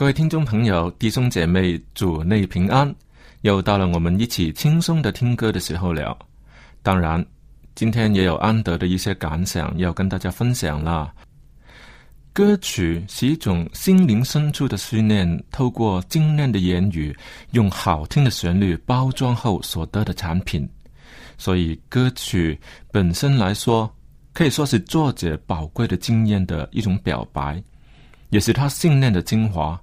各位听众朋友、弟兄姐妹，主内平安！又到了我们一起轻松的听歌的时候了。当然，今天也有安德的一些感想要跟大家分享啦。歌曲是一种心灵深处的思念，透过精炼的言语，用好听的旋律包装后所得的产品。所以，歌曲本身来说，可以说是作者宝贵的经验的一种表白，也是他信念的精华。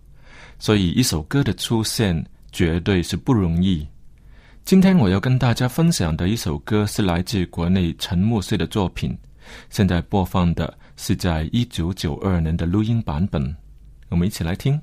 所以，一首歌的出现绝对是不容易。今天我要跟大家分享的一首歌是来自国内陈木穗的作品，现在播放的是在一九九二年的录音版本，我们一起来听。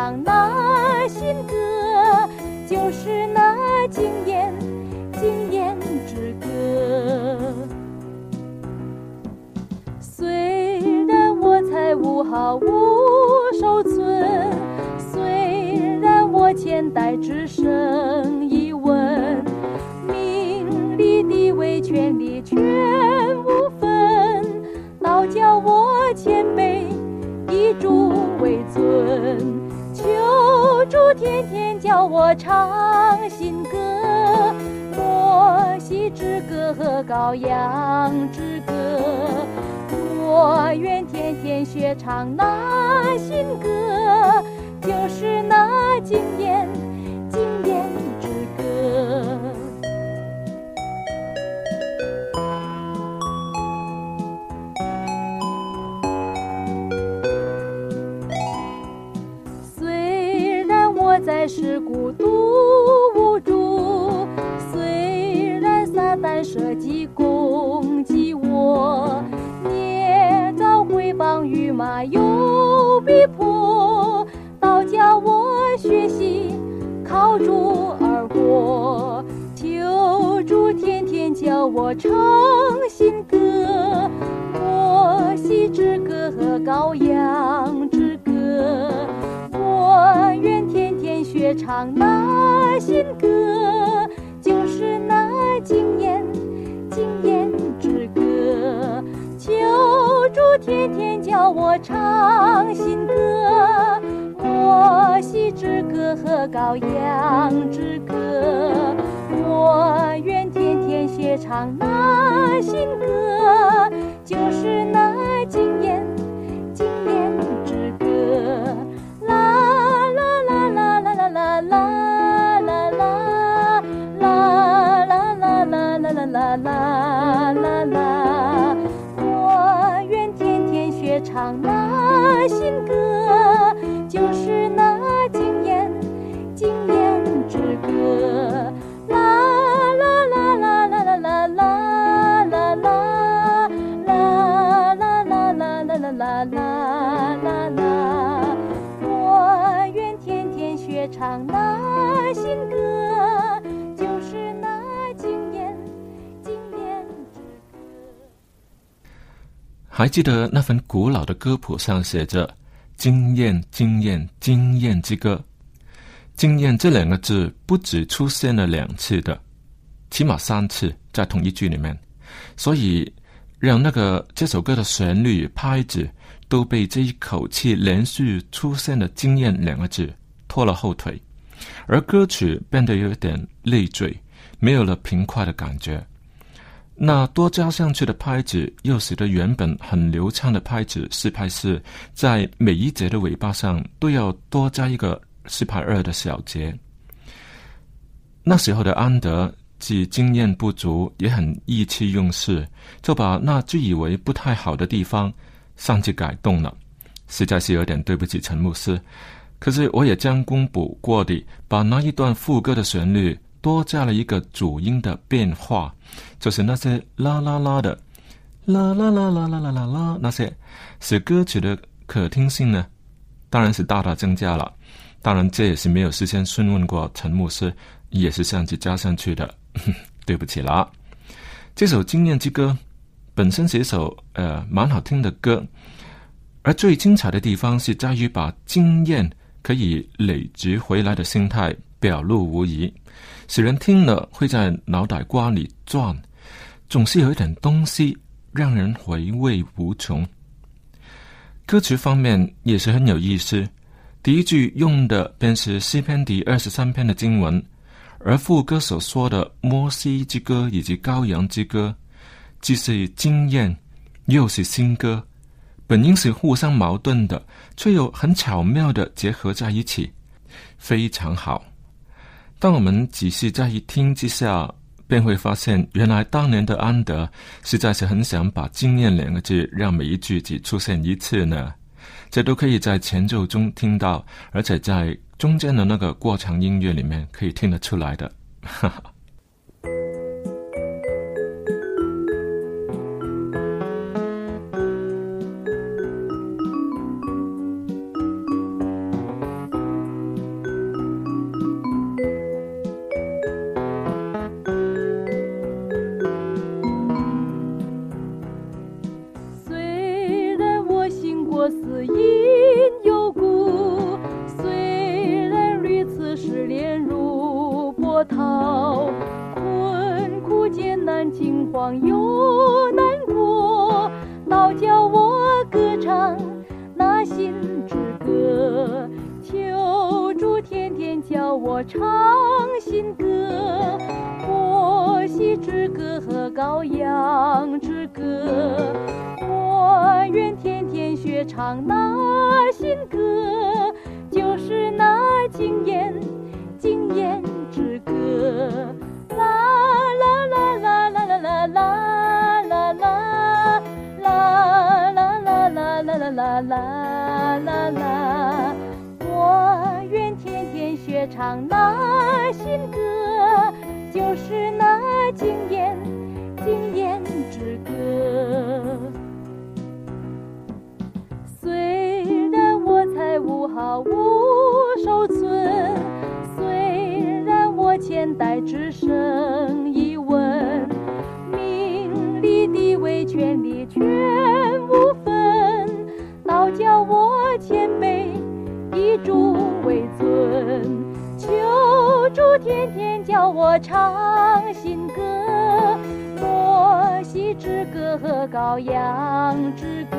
唱那新歌，就是那经验经验之歌。虽然我财物毫无收存，虽然我钱袋只剩一文，名利地位权利全无分，倒叫我谦卑以主为尊，主天天教我唱新歌，摩西之歌和羔羊之歌。我愿天天学唱那新歌，就是那经验我唱新歌，摩西之歌和羔羊之歌，我愿天天学唱那新歌，就是那经验经验之歌。啦啦啦啦啦啦啦啦啦啦啦啦啦啦啦啦啦啦唱那新歌，还记得那份古老的歌谱上写着“经验，经验，经验之歌”。经验这两个字不止出现了两次的，起码三次在同一句里面，所以让那个这首歌的旋律、拍子都被这一口气连续出现的“经验”两个字拖了后腿，而歌曲变得有点累赘，没有了平快的感觉。那多加上去的拍子，又使得原本很流畅的拍子四拍四，在每一节的尾巴上都要多加一个四拍二的小节。那时候的安德既经验不足，也很意气用事，就把那自以为不太好的地方上去改动了，实在是有点对不起陈牧师。可是我也将功补过的，把那一段副歌的旋律多加了一个主音的变化，就是那些啦啦啦的，啦啦啦啦啦啦啦啦那些，使歌曲的可听性呢，当然是大大增加了。当然，这也是没有事先询问过陈牧师，也是相机加上去的。对不起啦，这首《经验之歌》本身是一首呃蛮好听的歌，而最精彩的地方是在于把经验可以累积回来的心态表露无遗，使人听了会在脑袋瓜里转，总是有一点东西让人回味无穷。歌曲方面也是很有意思。第一句用的便是诗篇第二十三篇的经文，而副歌所说的摩西之歌以及羔羊之歌，既是经验，又是新歌，本应是互相矛盾的，却又很巧妙的结合在一起，非常好。当我们仔细再一听之下，便会发现，原来当年的安德实在是很想把“经验”两个字让每一句只出现一次呢。这都可以在前奏中听到，而且在中间的那个过场音乐里面可以听得出来的。哈哈。难惊慌又难过，倒叫我歌唱那新之歌。求主天天教我唱新歌，摩西之歌和羔羊之歌。我愿天天学唱那新歌，就是那经验经验之歌。啦啦啦啦啦啦啦啦啦啦啦啦啦。我愿天天学唱那新歌，就是那经验经验之歌。虽然我财物毫无收存，虽然我钱袋只剩天天叫我唱新歌，摩西之歌和羔羊之歌。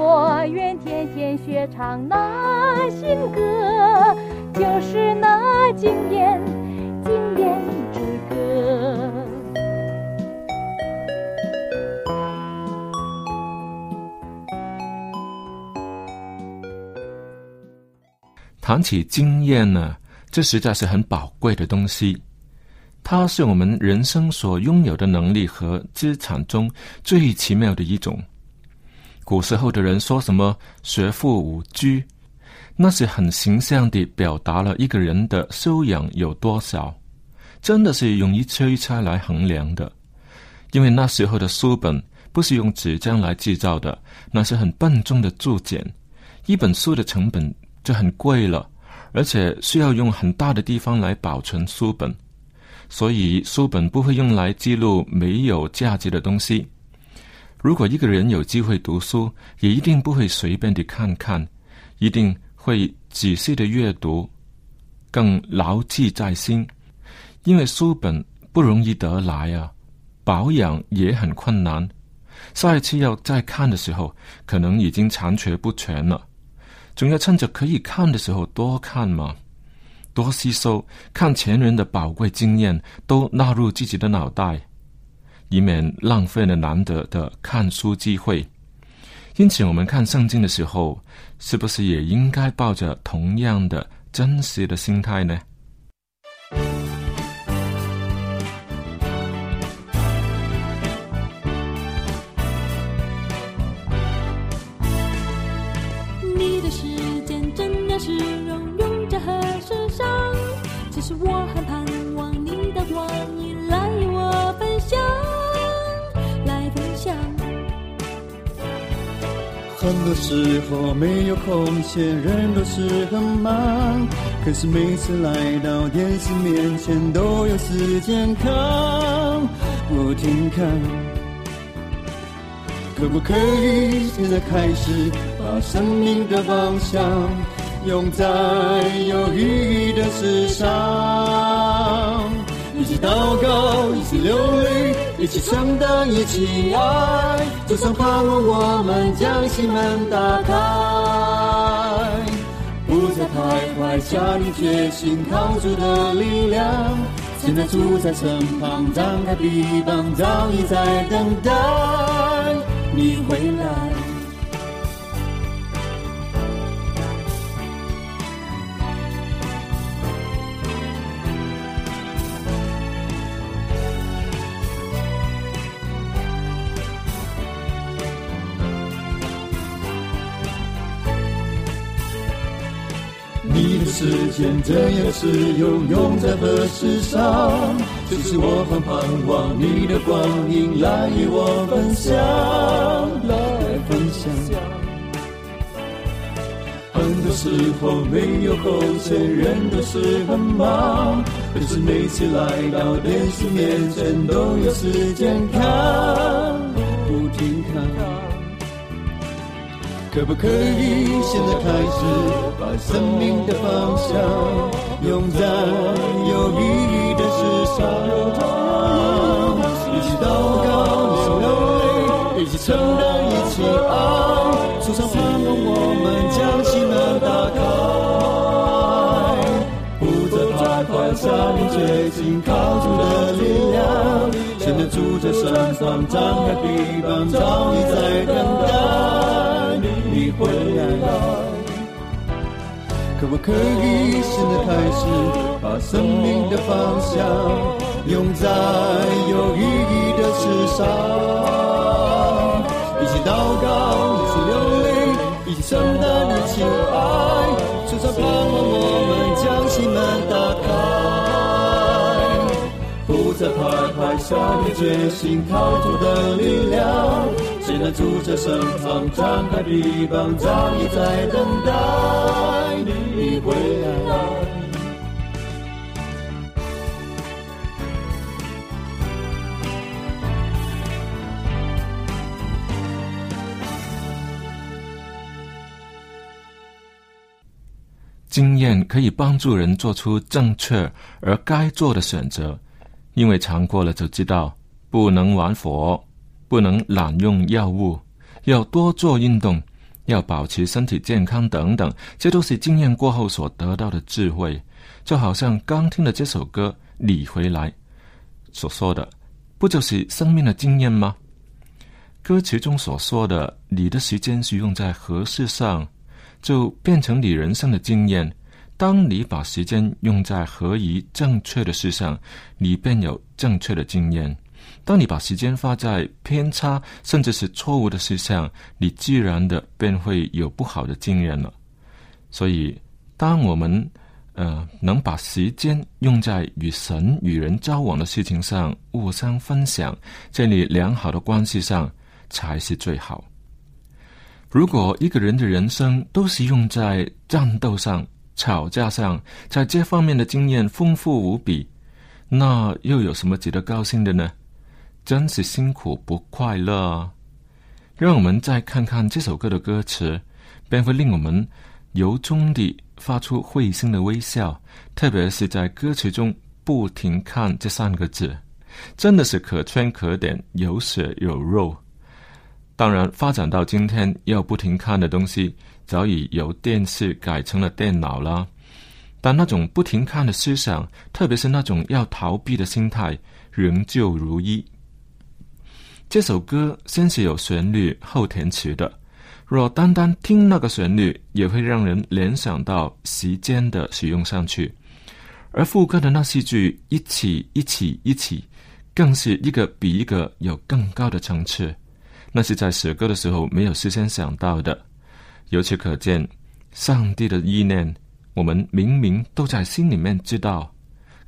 我愿天天学唱那新歌，就是那经典经典之歌。谈起经验呢，这实在是很宝贵的东西。它是我们人生所拥有的能力和资产中最奇妙的一种。古时候的人说什么“学富五车”，那是很形象地表达了一个人的修养有多少，真的是用一车一车来衡量的。因为那时候的书本不是用纸浆来制造的，那是很笨重的注简，一本书的成本。就很贵了，而且需要用很大的地方来保存书本，所以书本不会用来记录没有价值的东西。如果一个人有机会读书，也一定不会随便的看看，一定会仔细的阅读，更牢记在心。因为书本不容易得来啊，保养也很困难。下一次要再看的时候，可能已经残缺不全了。总要趁着可以看的时候多看嘛，多吸收，看前人的宝贵经验都纳入自己的脑袋，以免浪费了难得的看书机会。因此，我们看圣经的时候，是不是也应该抱着同样的真实的心态呢？很多时候没有空闲，人都是很忙，可是每次来到电视面前都有时间看，不停看。可不可以现在开始把生命的方向？用在有意义的事上，一起祷告，一起流泪，一起承担，一起爱。就算盼望我们将心门打开，不再徘徊，下定决心，靠主的力量。现在住在身旁，张开臂膀，早已在等待你回来。时间怎样使用，在何事上？就是我很盼望你的光阴来与我分享，来分享。很多时候没有空闲，人都是很忙，可是每次来到电视面前都有时间看，不停看。可不可以现在开始，把生命的方向用在有意义的事上？一起祷告，一起流泪，一起承担，一起爱。树上盼望我们将心门打开，不再徘徊，下定决心，靠主的力量。现在住在身上，张开臂膀，早已在等待。回来了，可不可以现在开始把生命的方向用在有意义的事上？一起祷告，一起流泪，一起承担，一起爱，至少在，徘徊，下定决心，靠主的力量。现在住在身旁，张开臂膀，早已在等待你回来。经验可以帮助人做出正确而该做的选择，因为尝过了就知道，不能玩火，不能滥用药物，要多做运动，要保持身体健康等等，这都是经验过后所得到的智慧。就好像刚听的这首歌《你回来》所说的，不就是生命的经验吗？歌词中所说的“你的时间是用在何事上”，就变成你人生的经验。当你把时间用在合宜正确的事上，你便有正确的经验；当你把时间花在偏差甚至是错误的事上，你自然的便会有不好的经验了。所以，当我们呃，能把时间用在与神与人交往的事情上，互相分享、建立良好的关系上，才是最好。如果一个人的人生都是用在战斗上、吵架上，在这方面的经验丰富无比，那又有什么值得高兴的呢？真是辛苦不快乐。让我们再看看这首歌的歌词，便会令我们由衷地。发出会心的微笑，特别是在歌词中“不停看”这三个字，真的是可圈可点，有血有肉。当然，发展到今天，要不停看的东西早已由电视改成了电脑了。但那种不停看的思想，特别是那种要逃避的心态，仍旧如一。这首歌先是有旋律后填词的。若单单听那个旋律，也会让人联想到时间的使用上去；而副歌的那四句“一起，一起，一起”，更是一个比一个有更高的层次。那是在写歌的时候没有事先想到的。由此可见，上帝的意念，我们明明都在心里面知道，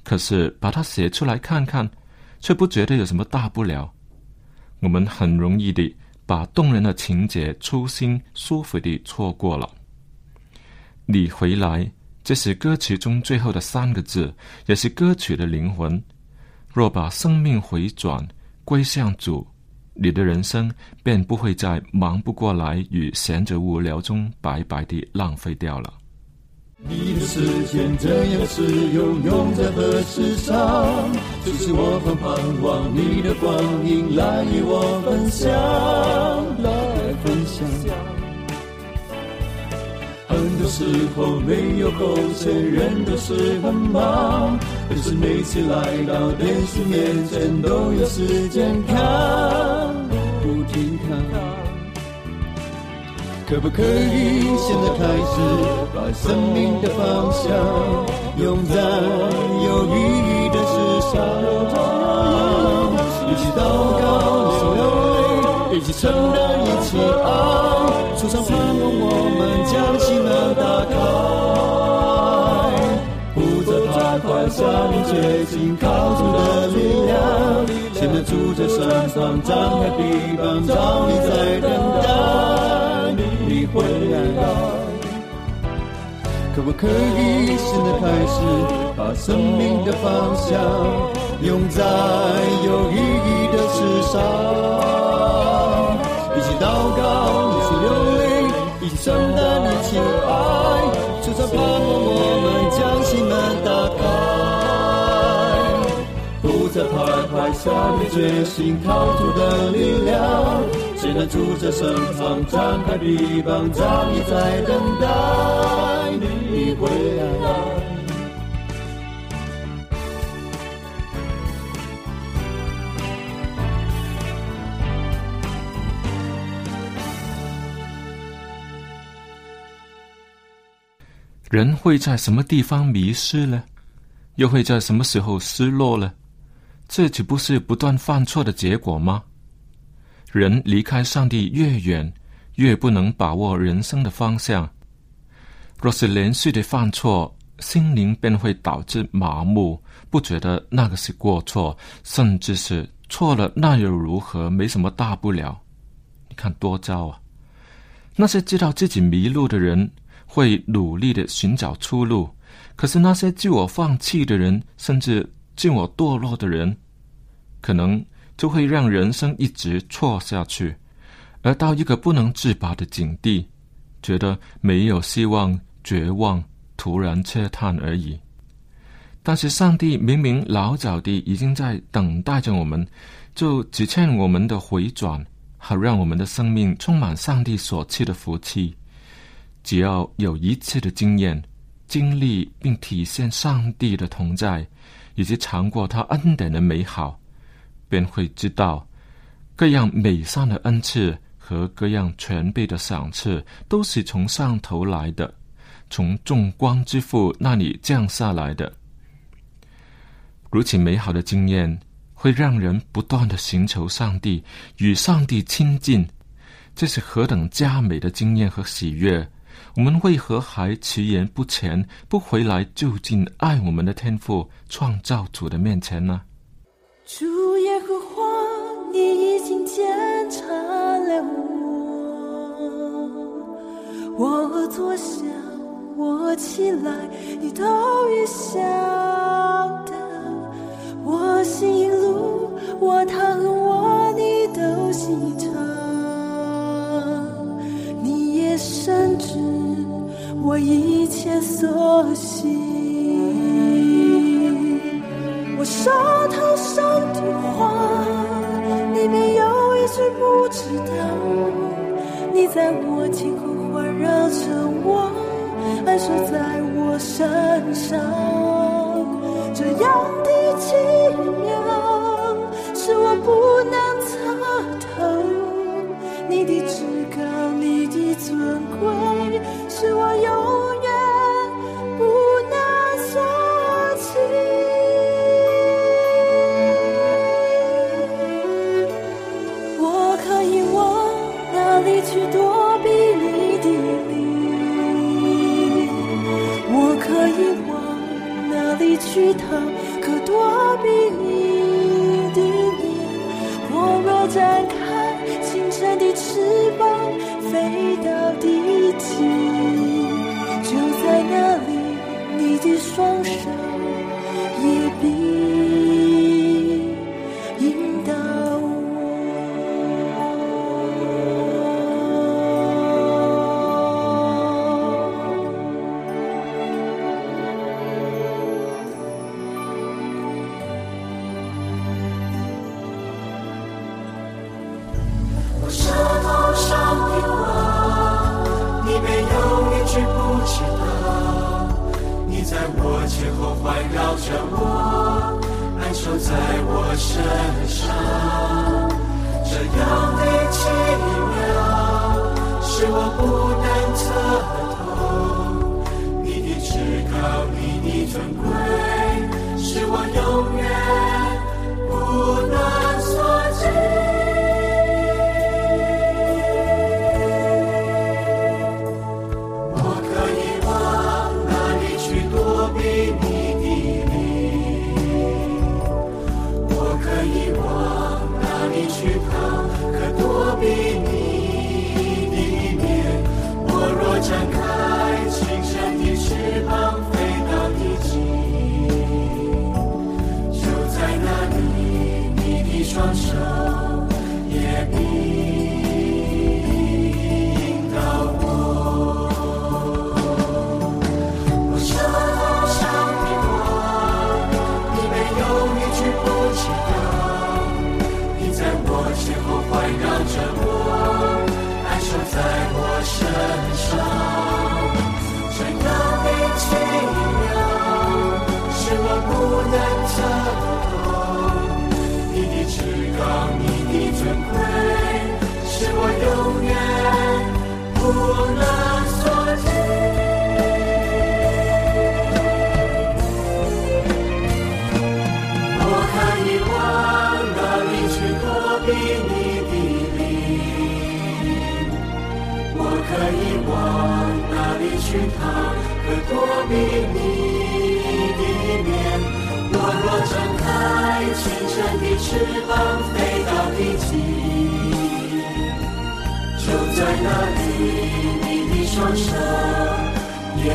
可是把它写出来看看，却不觉得有什么大不了。我们很容易的。把动人的情节、初心舒服地错过了。你回来，这是歌曲中最后的三个字，也是歌曲的灵魂。若把生命回转归向主，你的人生便不会在忙不过来与闲着无聊中白白地浪费掉了。你的时间怎样使用，用在何事上？只是我很盼望你的光阴来与我分享，来分享。很多时候没有空，承认都是很忙，可是每次来到电视面前，都有时间看，健康。可不可以现在开始，把生命的方向用在有意义的事上？一起祷告，一起流泪，一起承担，一起爱。树上盼望我们决心，靠主的力量。现在住在山上，张开臂膀，找你在等待。你回来，可不可以现在开始把生命的方向用在有意义的事上？一起祷告，一起流泪，一起承担，一起爱，就算盼下定决心，靠主的力量。谁能住在身旁，张开臂膀，早已在等待你回来。人会在什么地方迷失呢？又会在什么时候失落呢？这岂不是不断犯错的结果吗？人离开上帝越远，越不能把握人生的方向。若是连续的犯错，心灵便会导致麻木，不觉得那个是过错，甚至是错了，那又如何？没什么大不了。你看多糟啊！那些知道自己迷路的人，会努力的寻找出路；可是那些自我放弃的人，甚至自我堕落的人，可能。就会让人生一直错下去，而到一个不能自拔的境地，觉得没有希望、绝望，突然切叹而已。但是上帝明明老早地已经在等待着我们，就只欠我们的回转，好让我们的生命充满上帝所赐的福气。只要有一次的经验、经历并体现上帝的同在，以及尝过他恩典的美好，便会知道各样美善的恩赐和各样全备的赏赐都是从上头来的，从众光之父那里降下来的。如此美好的经验，会让人不断的寻求上帝，与上帝亲近。这是何等佳美的经验和喜悦！我们为何还迟延不前，不回来就近爱我们的天父、创造主的面前呢？主耶和华，你已经检查了我，我坐下，我起来，你都已晓得。我行路，我躺我，你都心疼。深知我一切所行。我说头上的话，你没有一句不知道。你在我今后环绕着我，安守在我身上。里去逃？可躲避你的面？我若展开清晨的翅膀，飞到地极，就在那里，你的双手也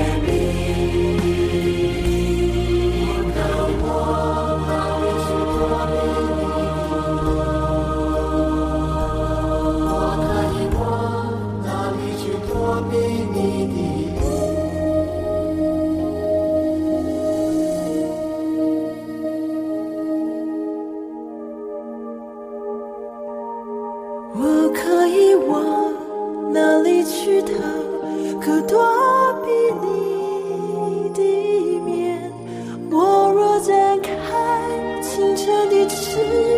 往哪里去逃？可躲避你的面？我若展开清澈的翅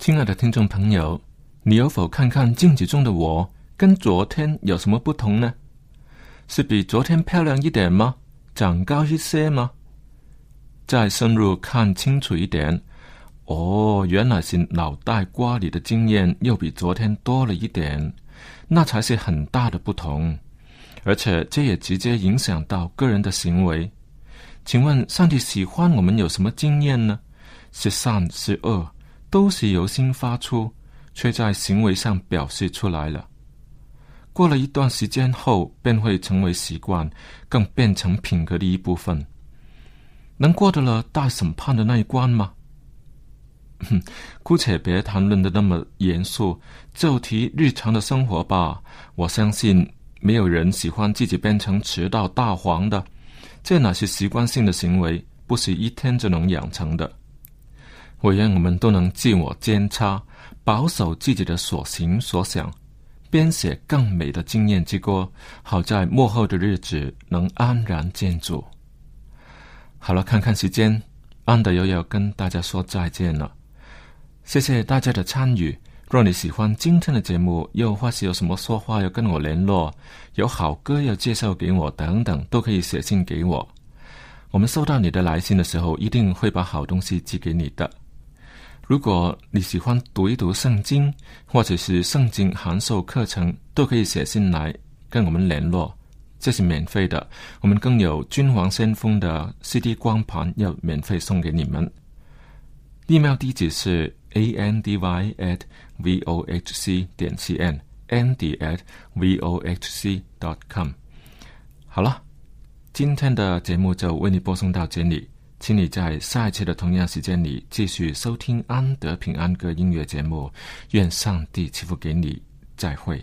亲爱的听众朋友，你有否看看镜子中的我跟昨天有什么不同呢？是比昨天漂亮一点吗？长高一些吗？再深入看清楚一点，哦，原来是脑袋瓜里的经验又比昨天多了一点，那才是很大的不同，而且这也直接影响到个人的行为。请问上帝喜欢我们有什么经验呢？是善是恶，都是由心发出，却在行为上表示出来了。过了一段时间后，便会成为习惯，更变成品格的一部分。能过得了大审判的那一关吗？哼，姑且别谈论的那么严肃，就提日常的生活吧。我相信没有人喜欢自己变成迟到大黄的，这哪是习惯性的行为，不是一天就能养成的。我愿我们都能自我监察，保守自己的所行所想，编写更美的经验之歌，好在幕后的日子能安然建筑。好了，看看时间，安德又要跟大家说再见了。谢谢大家的参与。若你喜欢今天的节目，又或是有什么说话要跟我联络，有好歌要介绍给我等等，都可以写信给我。我们收到你的来信的时候，一定会把好东西寄给你的。如果你喜欢读一读圣经，或者是圣经函授课程，都可以写信来跟我们联络，这是免费的。我们更有君王先锋的 CD 光盘要免费送给你们。email 地址是 andy at vohc 点 cn，andy at vohc dot com。好了，今天的节目就为你播送到这里，请你在下一次的同样时间里继续收听安德平安歌音乐节目。愿上帝赐福给你，再会。